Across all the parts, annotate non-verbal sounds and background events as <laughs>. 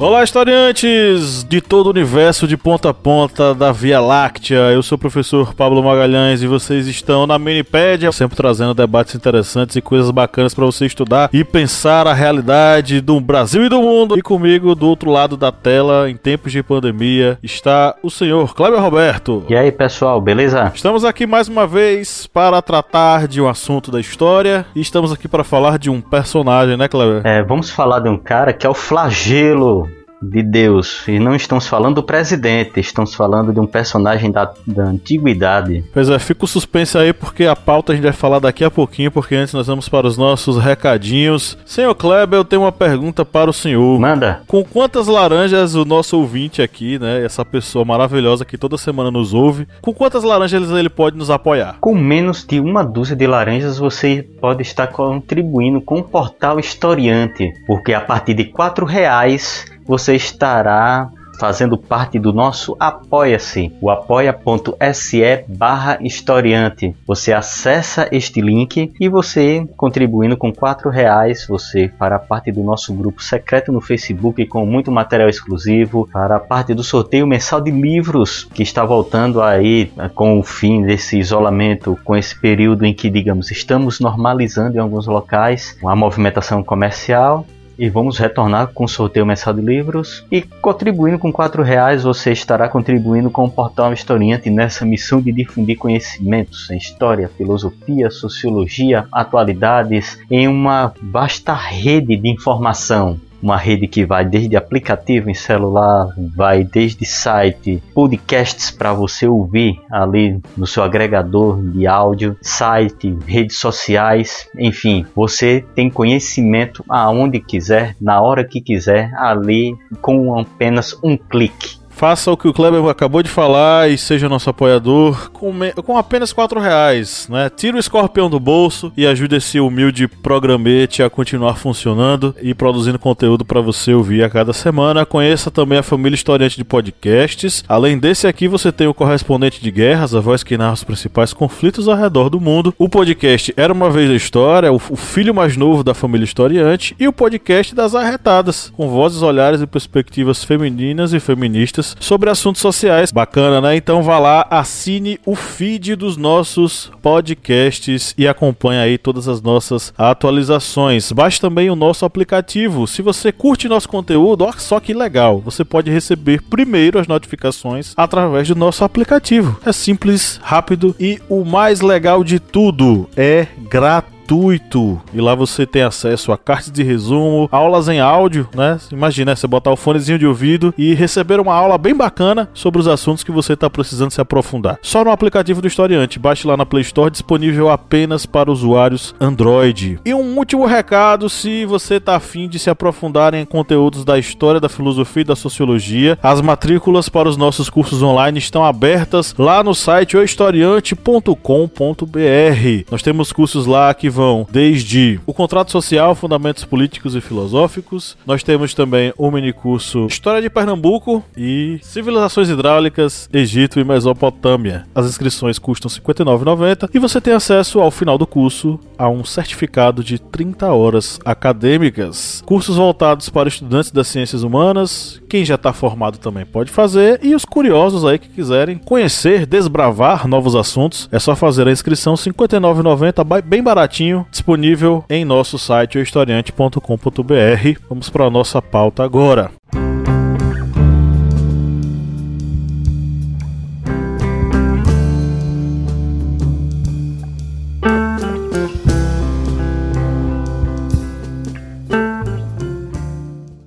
Olá, historiantes de todo o universo de ponta a ponta da Via Láctea. Eu sou o professor Pablo Magalhães e vocês estão na Minipédia, sempre trazendo debates interessantes e coisas bacanas para você estudar e pensar a realidade do Brasil e do mundo. E comigo, do outro lado da tela, em tempos de pandemia, está o senhor Cléber Roberto. E aí, pessoal, beleza? Estamos aqui mais uma vez para tratar de um assunto da história e estamos aqui para falar de um personagem, né, Cléber? É, vamos falar de um cara que é o flagelo de Deus. E não estamos falando do presidente, estamos falando de um personagem da, da antiguidade. Pois é, fica o suspense aí porque a pauta a gente vai falar daqui a pouquinho, porque antes nós vamos para os nossos recadinhos. Senhor Kleber, eu tenho uma pergunta para o senhor. Manda. Com quantas laranjas o nosso ouvinte aqui, né, essa pessoa maravilhosa que toda semana nos ouve, com quantas laranjas ele pode nos apoiar? Com menos de uma dúzia de laranjas você pode estar contribuindo com o portal Historiante, porque a partir de quatro reais você estará fazendo parte do nosso Apoia-se, o apoia.se barra historiante. Você acessa este link e você, contribuindo com quatro reais, você fará parte do nosso grupo secreto no Facebook com muito material exclusivo, fará parte do sorteio mensal de livros que está voltando aí eh, com o fim desse isolamento, com esse período em que, digamos, estamos normalizando em alguns locais a movimentação comercial e vamos retornar com o sorteio mensal de livros. E contribuindo com quatro reais, você estará contribuindo com o Portal Historiante nessa missão de difundir conhecimentos em história, filosofia, sociologia, atualidades, em uma vasta rede de informação uma rede que vai desde aplicativo em celular, vai desde site, podcasts para você ouvir ali no seu agregador de áudio, site, redes sociais, enfim, você tem conhecimento aonde quiser, na hora que quiser, ali com apenas um clique. Faça o que o Kleber acabou de falar e seja nosso apoiador com, com apenas 4 reais, né? Tira o escorpião do bolso e ajude esse humilde programete a continuar funcionando e produzindo conteúdo para você ouvir a cada semana. Conheça também a família historiante de podcasts. Além desse aqui, você tem o correspondente de guerras, a voz que narra os principais conflitos ao redor do mundo. O podcast Era uma vez a história, o filho mais novo da família historiante e o podcast das arretadas, com vozes, olhares e perspectivas femininas e feministas sobre assuntos sociais. Bacana, né? Então vá lá, assine o feed dos nossos podcasts e acompanhe aí todas as nossas atualizações. Baixe também o nosso aplicativo. Se você curte nosso conteúdo, olha só que legal, você pode receber primeiro as notificações através do nosso aplicativo. É simples, rápido e o mais legal de tudo é gratuito gratuito. E lá você tem acesso a cartas de resumo, aulas em áudio, né? Imagina, você botar o fonezinho de ouvido e receber uma aula bem bacana sobre os assuntos que você está precisando se aprofundar. Só no aplicativo do Historiante, baixe lá na Play Store, disponível apenas para usuários Android. E um último recado, se você está afim de se aprofundar em conteúdos da história, da filosofia e da sociologia, as matrículas para os nossos cursos online estão abertas lá no site ohistoriante.com.br. Nós temos cursos lá que vão desde o contrato social, fundamentos políticos e filosóficos. Nós temos também o minicurso História de Pernambuco e Civilizações Hidráulicas, Egito e Mesopotâmia. As inscrições custam R$ 59,90 e você tem acesso ao final do curso a um certificado de 30 horas acadêmicas. Cursos voltados para estudantes das ciências humanas, quem já está formado também pode fazer e os curiosos aí que quiserem conhecer, desbravar novos assuntos, é só fazer a inscrição R$ 59,90, bem baratinho disponível em nosso site historiante.com.br. Vamos para a nossa pauta agora.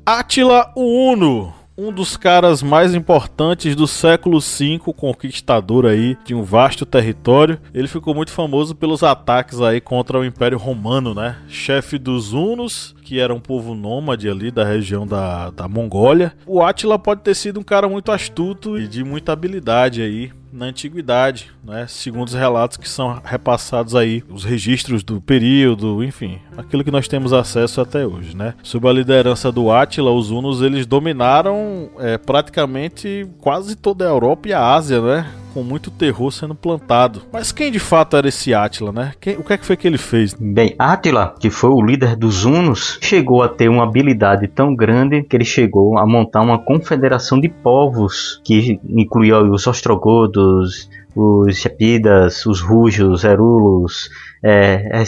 Átila o Uno um dos caras mais importantes do século V, conquistador aí de um vasto território. Ele ficou muito famoso pelos ataques aí contra o Império Romano, né? Chefe dos Hunos, que era um povo nômade ali da região da, da Mongólia. O Átila pode ter sido um cara muito astuto e de muita habilidade aí na antiguidade, né? Segundo os relatos que são repassados aí, os registros do período, enfim, aquilo que nós temos acesso até hoje, né? Sob a liderança do Átila, os hunos eles dominaram é, praticamente quase toda a Europa e a Ásia, né? Com muito terror sendo plantado. Mas quem de fato era esse Átila, né? Quem, o que é que foi que ele fez? Bem, Átila, que foi o líder dos Hunos, chegou a ter uma habilidade tão grande que ele chegou a montar uma confederação de povos que incluía os ostrogodos, os Shepidas, os Rujos, Erulos, é, é.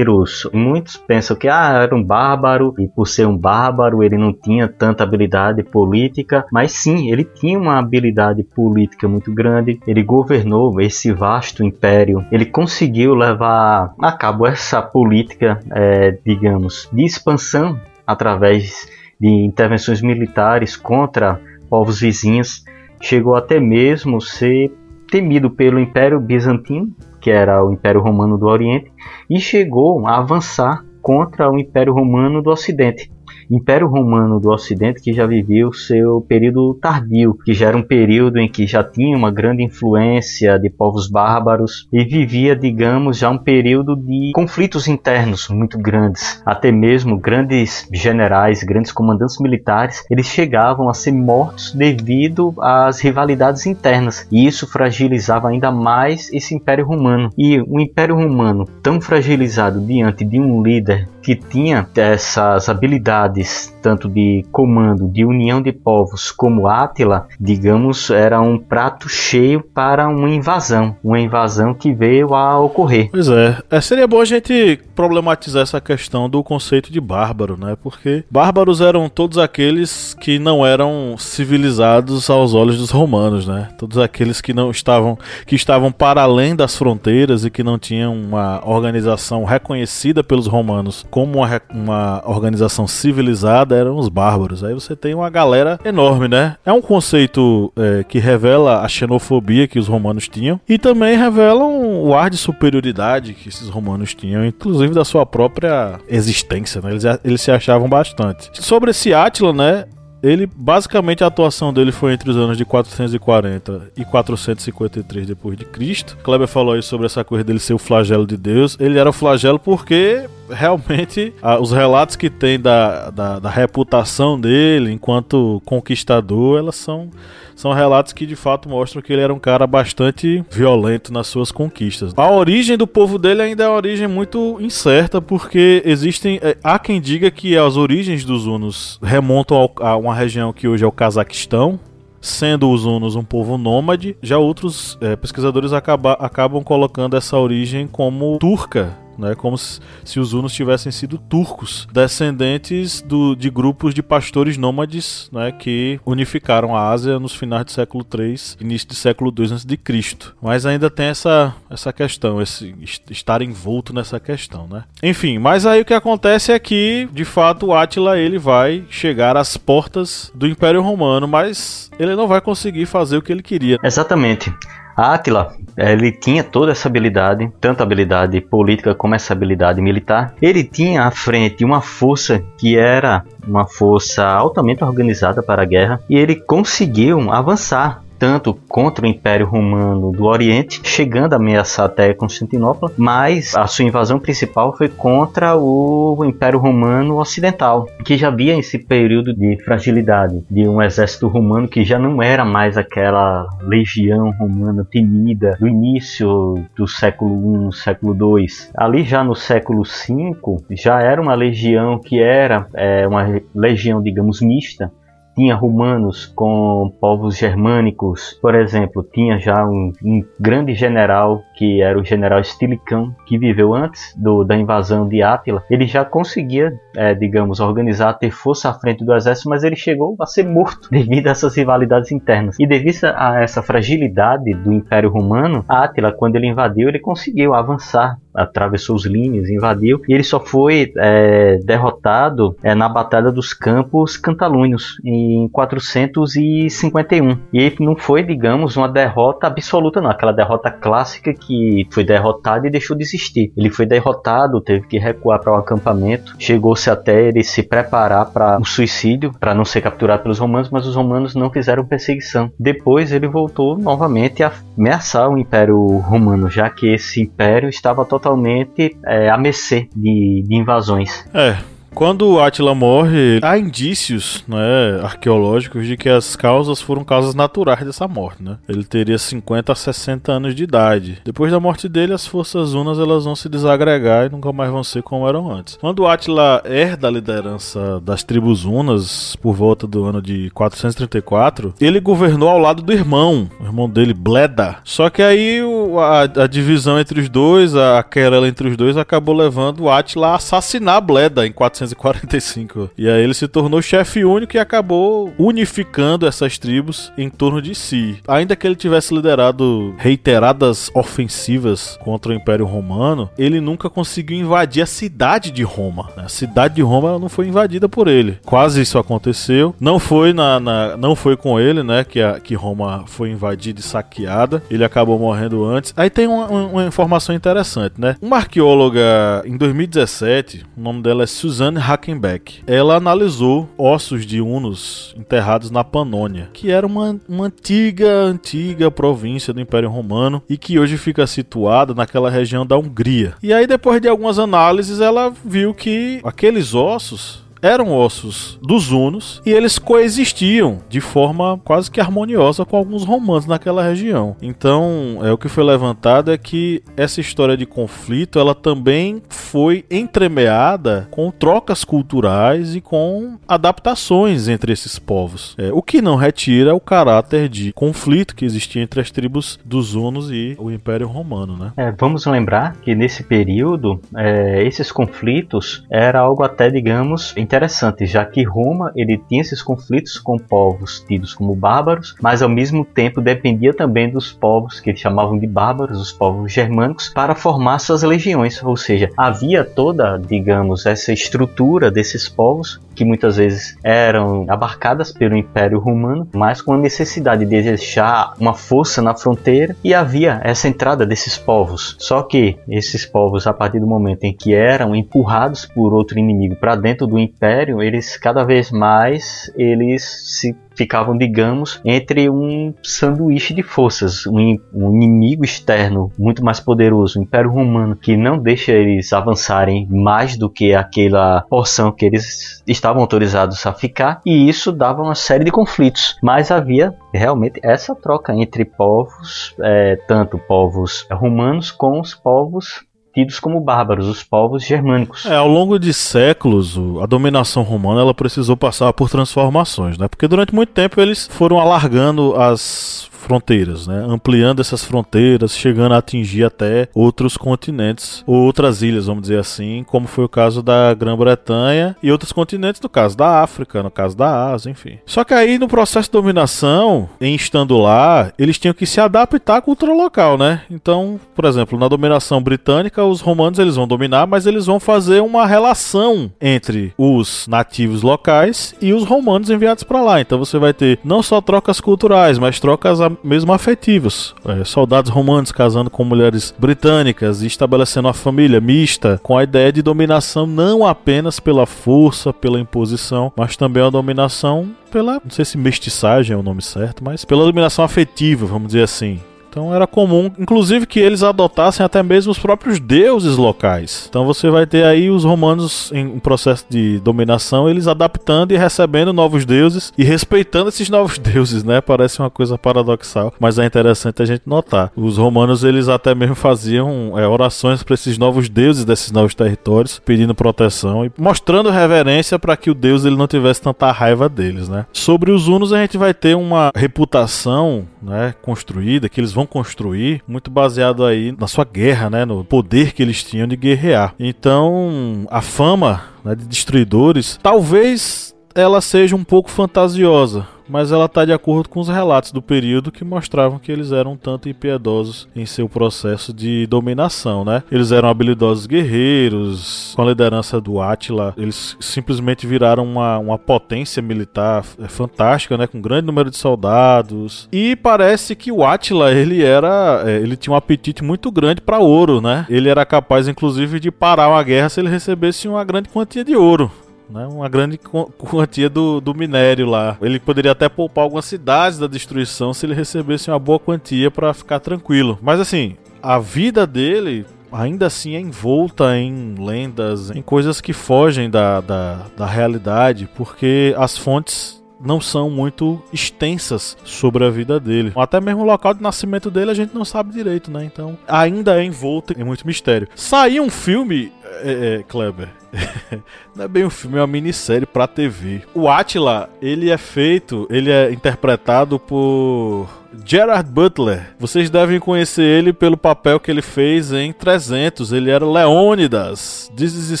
Muitos pensam que ah, era um bárbaro e por ser um bárbaro ele não tinha tanta habilidade política, mas sim, ele tinha uma habilidade política muito grande. Ele governou esse vasto império. Ele conseguiu levar a cabo essa política, é, digamos, de expansão através de intervenções militares contra povos vizinhos. Chegou até mesmo ser temido pelo Império Bizantino, que era o Império Romano do Oriente, e chegou a avançar contra o Império Romano do Ocidente. Império Romano do Ocidente que já vivia o seu período tardio, que já era um período em que já tinha uma grande influência de povos bárbaros e vivia, digamos, já um período de conflitos internos muito grandes. Até mesmo grandes generais, grandes comandantes militares, eles chegavam a ser mortos devido às rivalidades internas. E isso fragilizava ainda mais esse Império Romano. E o Império Romano, tão fragilizado diante de um líder que tinha essas habilidades tanto de comando, de união de povos como Átila, digamos, era um prato cheio para uma invasão, uma invasão que veio a ocorrer. Pois é, é seria bom a gente problematizar essa questão do conceito de bárbaro, né? Porque bárbaros eram todos aqueles que não eram civilizados aos olhos dos romanos, né? Todos aqueles que não estavam que estavam para além das fronteiras e que não tinham uma organização reconhecida pelos romanos como uma, uma organização civilizada eram os bárbaros. Aí você tem uma galera enorme, né? É um conceito é, que revela a xenofobia que os romanos tinham e também revela o ar de superioridade que esses romanos tinham, inclusive da sua própria existência, né? Eles, eles se achavam bastante. Sobre esse Átila, né? Ele, basicamente, a atuação dele foi entre os anos de 440 e 453 depois de Cristo. Kleber falou aí sobre essa coisa dele ser o flagelo de Deus. Ele era o flagelo porque realmente os relatos que tem da, da, da reputação dele enquanto conquistador, elas são são relatos que de fato mostram que ele era um cara bastante violento nas suas conquistas. A origem do povo dele ainda é uma origem muito incerta, porque existem. É, há quem diga que as origens dos Hunos remontam ao, a uma região que hoje é o Cazaquistão, sendo os Hunos um povo nômade, já outros é, pesquisadores acaba, acabam colocando essa origem como turca, né, como se, os hunos tivessem sido turcos, descendentes do, de grupos de pastores nômades né, que unificaram a Ásia nos finais do século III, início do século II a.C. Mas ainda tem essa, essa questão, esse estar envolto nessa questão. Né? Enfim, mas aí o que acontece é que, de fato, o Átila ele vai chegar às portas do Império Romano, mas ele não vai conseguir fazer o que ele queria. Exatamente. Átila, ele tinha toda essa habilidade, tanto a habilidade política como essa habilidade militar. Ele tinha à frente uma força que era uma força altamente organizada para a guerra e ele conseguiu avançar tanto contra o Império Romano do Oriente, chegando a ameaçar até Constantinopla, mas a sua invasão principal foi contra o Império Romano Ocidental, que já havia esse período de fragilidade de um exército romano que já não era mais aquela legião romana temida do início do século I, século II. Ali já no século V já era uma legião que era é, uma legião, digamos, mista, tinha romanos com povos germânicos, por exemplo, tinha já um, um grande general que era o general Stilicão, que viveu antes do, da invasão de Átila, ele já conseguia, é, digamos, organizar, ter força à frente do exército, mas ele chegou a ser morto <laughs> devido a essas rivalidades internas. E devido a essa fragilidade do Império Romano, Átila, quando ele invadiu, ele conseguiu avançar atravessou os linhas, invadiu, e ele só foi é, derrotado é, na Batalha dos Campos Cantalúnios em 451. E não foi, digamos, uma derrota absoluta, não, aquela derrota clássica que foi derrotado e deixou de existir. Ele foi derrotado, teve que recuar para o um acampamento, chegou-se até ele se preparar para um suicídio, para não ser capturado pelos romanos, mas os romanos não fizeram perseguição. Depois ele voltou novamente a ameaçar o Império Romano, já que esse império estava totalmente é, a mercê de, de invasões. É, quando Atila morre, há indícios né, arqueológicos de que as causas foram causas naturais dessa morte. Né? Ele teria 50 a 60 anos de idade. Depois da morte dele, as forças unas elas vão se desagregar e nunca mais vão ser como eram antes. Quando Atila herda a liderança das tribos unas por volta do ano de 434, ele governou ao lado do irmão, o irmão dele, Bleda. Só que aí a, a divisão entre os dois, a querela entre os dois, acabou levando Atila a assassinar Bleda em 434. 1945. E aí ele se tornou chefe único e acabou unificando essas tribos em torno de si. Ainda que ele tivesse liderado reiteradas ofensivas contra o Império Romano, ele nunca conseguiu invadir a cidade de Roma. A cidade de Roma não foi invadida por ele. Quase isso aconteceu. Não foi na, na não foi com ele, né, que, a, que Roma foi invadida e saqueada. Ele acabou morrendo antes. Aí tem uma, uma informação interessante, né? Uma arqueóloga em 2017, o nome dela é Suzanne Anne Hackenbeck. Ela analisou ossos de hunos enterrados na Panônia, que era uma, uma antiga, antiga província do Império Romano e que hoje fica situada naquela região da Hungria. E aí, depois de algumas análises, ela viu que aqueles ossos eram ossos dos hunos e eles coexistiam de forma quase que harmoniosa com alguns romanos naquela região. Então, é o que foi levantado é que essa história de conflito, ela também foi entremeada com trocas culturais e com adaptações entre esses povos. É, o que não retira o caráter de conflito que existia entre as tribos dos hunos e o Império Romano, né? É, vamos lembrar que nesse período é, esses conflitos era algo até digamos interessante, já que Roma ele tinha esses conflitos com povos tidos como bárbaros, mas ao mesmo tempo dependia também dos povos que eles chamavam de bárbaros, os povos germânicos, para formar suas legiões. Ou seja, havia toda, digamos, essa estrutura desses povos que muitas vezes eram abarcadas pelo Império Romano, mas com a necessidade de deixar uma força na fronteira e havia essa entrada desses povos. Só que esses povos, a partir do momento em que eram empurrados por outro inimigo para dentro do Império, eles cada vez mais eles se ficavam, digamos, entre um sanduíche de forças, um, um, inimigo externo muito mais poderoso, o Império Romano, que não deixa eles avançarem mais do que aquela porção que eles estavam autorizados a ficar, e isso dava uma série de conflitos. Mas havia realmente essa troca entre povos, é, tanto povos romanos com os povos tidos como bárbaros, os povos germânicos. É, ao longo de séculos, a dominação romana ela precisou passar por transformações, né? Porque durante muito tempo eles foram alargando as fronteiras, né? ampliando essas fronteiras, chegando a atingir até outros continentes ou outras ilhas, vamos dizer assim, como foi o caso da Grã-Bretanha e outros continentes, no caso da África, no caso da Ásia, enfim. Só que aí no processo de dominação, em estando lá, eles tinham que se adaptar à cultura local, né? Então, por exemplo, na dominação britânica, os romanos eles vão dominar, mas eles vão fazer uma relação entre os nativos locais e os romanos enviados para lá. Então você vai ter não só trocas culturais, mas trocas mesmo afetivos. É, soldados romanos casando com mulheres britânicas e estabelecendo uma família mista com a ideia de dominação não apenas pela força, pela imposição, mas também a dominação pela, não sei se mestiçagem é o nome certo, mas pela dominação afetiva, vamos dizer assim. Então era comum, inclusive, que eles adotassem até mesmo os próprios deuses locais. Então você vai ter aí os romanos em um processo de dominação, eles adaptando e recebendo novos deuses e respeitando esses novos <laughs> deuses, né? Parece uma coisa paradoxal, mas é interessante a gente notar. Os romanos eles até mesmo faziam é, orações para esses novos deuses desses novos territórios, pedindo proteção e mostrando reverência para que o deus ele não tivesse tanta raiva deles, né? Sobre os hunos a gente vai ter uma reputação, né, construída que eles vão vão construir muito baseado aí na sua guerra, né, no poder que eles tinham de guerrear. Então, a fama né, de destruidores talvez ela seja um pouco fantasiosa, mas ela está de acordo com os relatos do período que mostravam que eles eram tanto impiedosos em seu processo de dominação, né? Eles eram habilidosos guerreiros, com a liderança do Átila, eles simplesmente viraram uma, uma potência militar é, fantástica, né? Com um grande número de soldados. E parece que o Átila, ele era, é, ele tinha um apetite muito grande para ouro, né? Ele era capaz, inclusive, de parar uma guerra se ele recebesse uma grande quantia de ouro né, uma grande quantia do, do minério lá. Ele poderia até poupar algumas cidades da destruição se ele recebesse uma boa quantia para ficar tranquilo. Mas assim, a vida dele ainda assim é envolta em lendas, em coisas que fogem da, da, da realidade, porque as fontes não são muito extensas sobre a vida dele. Até mesmo o local de nascimento dele a gente não sabe direito, né? Então ainda é envolto em muito mistério. Saiu um filme, é, é, Kleber. <laughs> não é bem um filme, é uma minissérie pra TV. O Atila, ele é feito, ele é interpretado por Gerard Butler. Vocês devem conhecer ele pelo papel que ele fez em 300. Ele era Leônidas, This is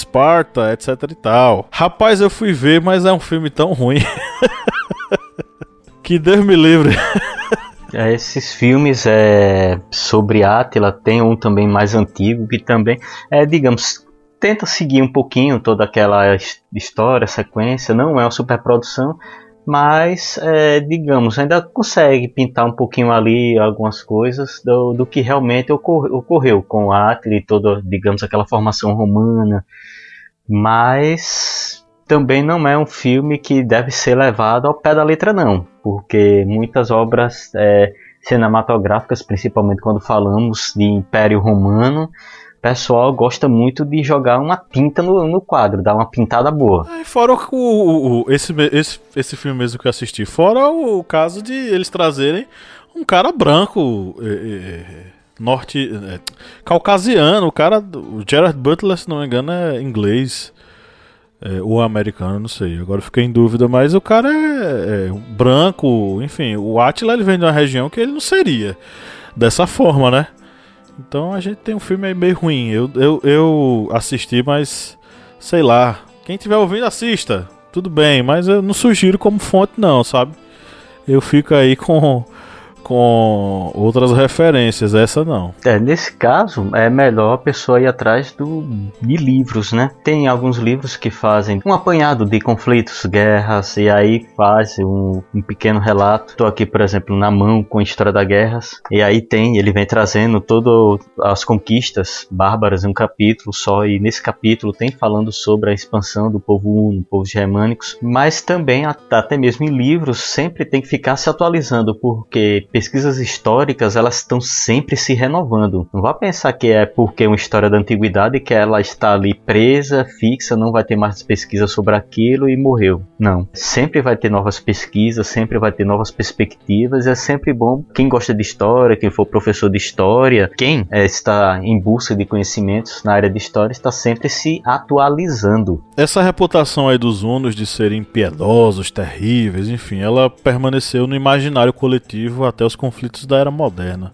Sparta, etc e tal. Rapaz, eu fui ver, mas é um filme tão ruim. <laughs> que Deus me livre. <laughs> É, esses filmes é, sobre Átila tem um também mais antigo que também é, digamos, tenta seguir um pouquinho toda aquela história, sequência. Não é uma superprodução, mas é, digamos ainda consegue pintar um pouquinho ali algumas coisas do, do que realmente ocor ocorreu com e toda, digamos, aquela formação romana. Mas também não é um filme que deve ser levado ao pé da letra, não, porque muitas obras é, cinematográficas, principalmente quando falamos de Império Romano, pessoal gosta muito de jogar uma tinta no, no quadro, dar uma pintada boa. É, fora o, o, o, esse, esse, esse filme mesmo que eu assisti, fora o, caso de eles trazerem um cara branco. É, é, norte é, caucasiano, o cara, o Gerard Butler, se não me engano, é inglês. É, ou americano, não sei. Agora fiquei em dúvida, mas o cara é, é branco, enfim. O Atila ele vem de uma região que ele não seria dessa forma, né? Então a gente tem um filme meio ruim. Eu, eu, eu assisti, mas sei lá. Quem tiver ouvindo, assista. Tudo bem, mas eu não sugiro como fonte, não, sabe? Eu fico aí <laughs> com com outras referências, essa não. É, nesse caso, é melhor a pessoa ir atrás do, de livros, né? Tem alguns livros que fazem um apanhado de conflitos, guerras, e aí faz um, um pequeno relato. Estou aqui, por exemplo, na mão com a História das Guerras, e aí tem, ele vem trazendo todas as conquistas bárbaras em um capítulo só, e nesse capítulo tem falando sobre a expansão do povo uno, povos germânicos, mas também até mesmo em livros sempre tem que ficar se atualizando, porque pesquisas históricas elas estão sempre se renovando. Não vá pensar que é porque é uma história da antiguidade que ela está ali presa, fixa, não vai ter mais pesquisa sobre aquilo e morreu. Não. Sempre vai ter novas pesquisas, sempre vai ter novas perspectivas. É sempre bom quem gosta de história, quem for professor de história, quem é, está em busca de conhecimentos na área de história está sempre se atualizando. Essa reputação aí dos hunos de serem piedosos, terríveis, enfim, ela permaneceu no imaginário coletivo até os conflitos da era moderna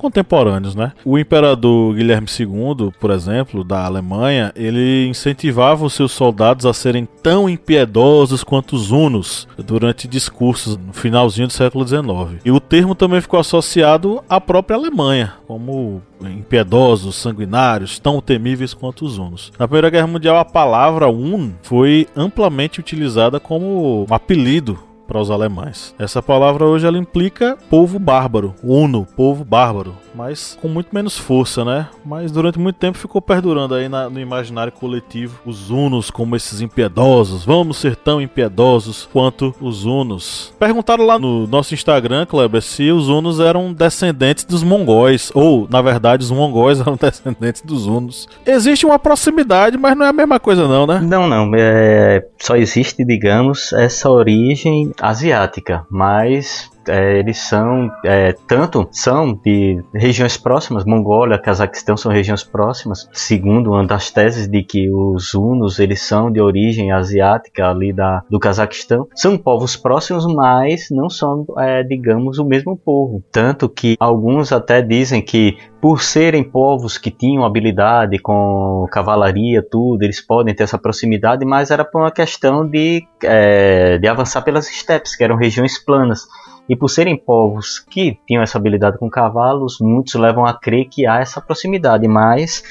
contemporâneos, né? O imperador Guilherme II, por exemplo, da Alemanha, ele incentivava os seus soldados a serem tão impiedosos quanto os hunos durante discursos no finalzinho do século XIX. E o termo também ficou associado à própria Alemanha, como impiedosos, sanguinários, tão temíveis quanto os hunos. Na Primeira Guerra Mundial, a palavra hun foi amplamente utilizada como um apelido para os alemães. Essa palavra hoje ela implica povo bárbaro, uno, povo bárbaro, mas com muito menos força, né? Mas durante muito tempo ficou perdurando aí na, no imaginário coletivo os unos como esses impiedosos. Vamos ser tão impiedosos quanto os unos. Perguntaram lá no nosso Instagram, Kleber, se os unos eram descendentes dos mongóis, ou na verdade os mongóis <laughs> eram descendentes dos unos. Existe uma proximidade, mas não é a mesma coisa não, né? Não, não. É... Só existe, digamos, essa origem asiática, mas é, eles são é, tanto são de regiões próximas, Mongólia, Cazaquistão são regiões próximas, segundo uma das teses de que os hunos eles são de origem asiática ali da, do Cazaquistão, são povos próximos, mas não são, é, digamos, o mesmo povo. Tanto que alguns até dizem que por serem povos que tinham habilidade com cavalaria, tudo, eles podem ter essa proximidade, mas era por uma questão de, é, de avançar pelas estepes, que eram regiões planas. E por serem povos que tinham essa habilidade com cavalos, muitos levam a crer que há essa proximidade, mas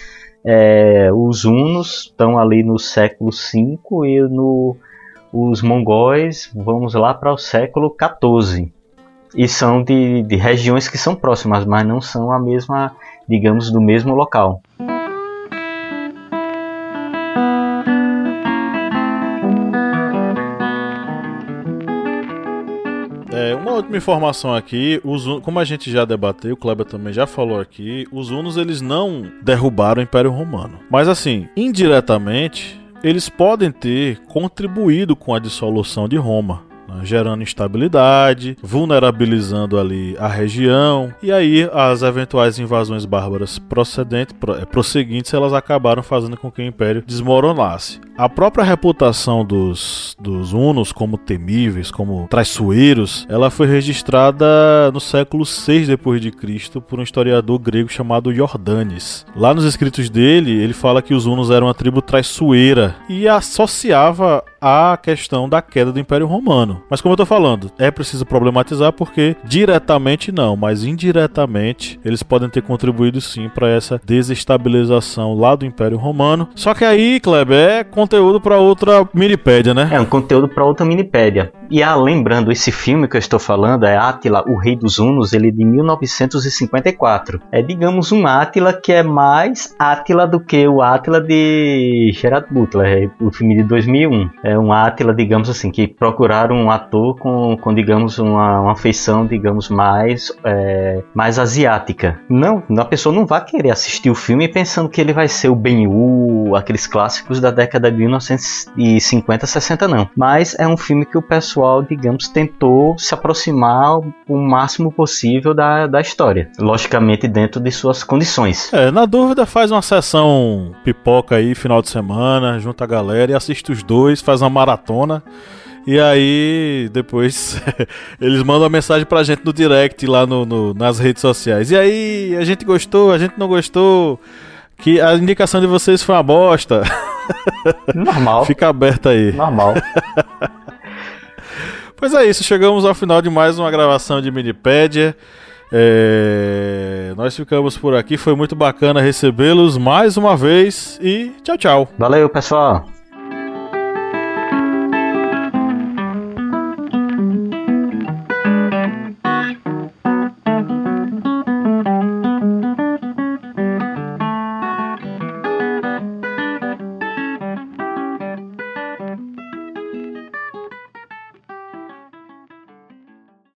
é, os hunos estão ali no século V e no, os mongóis vamos lá para o século XIV. E são de, de regiões que são próximas, mas não são a mesma, digamos, do mesmo local. Última informação aqui, os, como a gente já debateu, o Kleber também já falou aqui, os Hunos eles não derrubaram o Império Romano. Mas assim, indiretamente, eles podem ter contribuído com a dissolução de Roma né, gerando instabilidade, vulnerabilizando ali a região, e aí as eventuais invasões bárbaras procedentes, é, prosseguintes, elas acabaram fazendo com que o império desmoronasse. A própria reputação dos, dos hunos como temíveis, como traiçoeiros, ela foi registrada no século 6 depois de Cristo por um historiador grego chamado Jordanes. Lá nos escritos dele, ele fala que os hunos eram uma tribo traiçoeira e associava a questão da queda do Império Romano. Mas como eu tô falando, é preciso problematizar porque diretamente não, mas indiretamente eles podem ter contribuído sim para essa desestabilização lá do Império Romano. Só que aí, Kleber, é conteúdo para outra minipédia, né? É um conteúdo para outra minipédia. E ah, lembrando, esse filme que eu estou falando é Átila, o Rei dos Hunos, ele é de 1954. É, digamos, um Átila que é mais Átila do que o Átila de Gerard Butler, o filme de 2001. É um Átila, digamos assim, que procuraram um ator com, com digamos, uma, uma feição, digamos, mais, é, mais asiática. Não, a pessoa não vai querer assistir o filme pensando que ele vai ser o Ben-Hur, aqueles clássicos da década de 1950, 60, não. Mas é um filme que o pessoal pessoal, digamos, tentou se aproximar o máximo possível da, da história. Logicamente, dentro de suas condições. É, na dúvida, faz uma sessão pipoca aí, final de semana, junta a galera e assiste os dois, faz uma maratona. E aí, depois, <laughs> eles mandam uma mensagem pra gente no direct lá no, no, nas redes sociais. E aí, a gente gostou, a gente não gostou, que a indicação de vocês foi uma bosta. <laughs> Normal. Fica aberta aí. Normal. <laughs> Pois é isso, chegamos ao final de mais uma gravação de Minipédia. É... Nós ficamos por aqui, foi muito bacana recebê-los mais uma vez e tchau, tchau. Valeu, pessoal.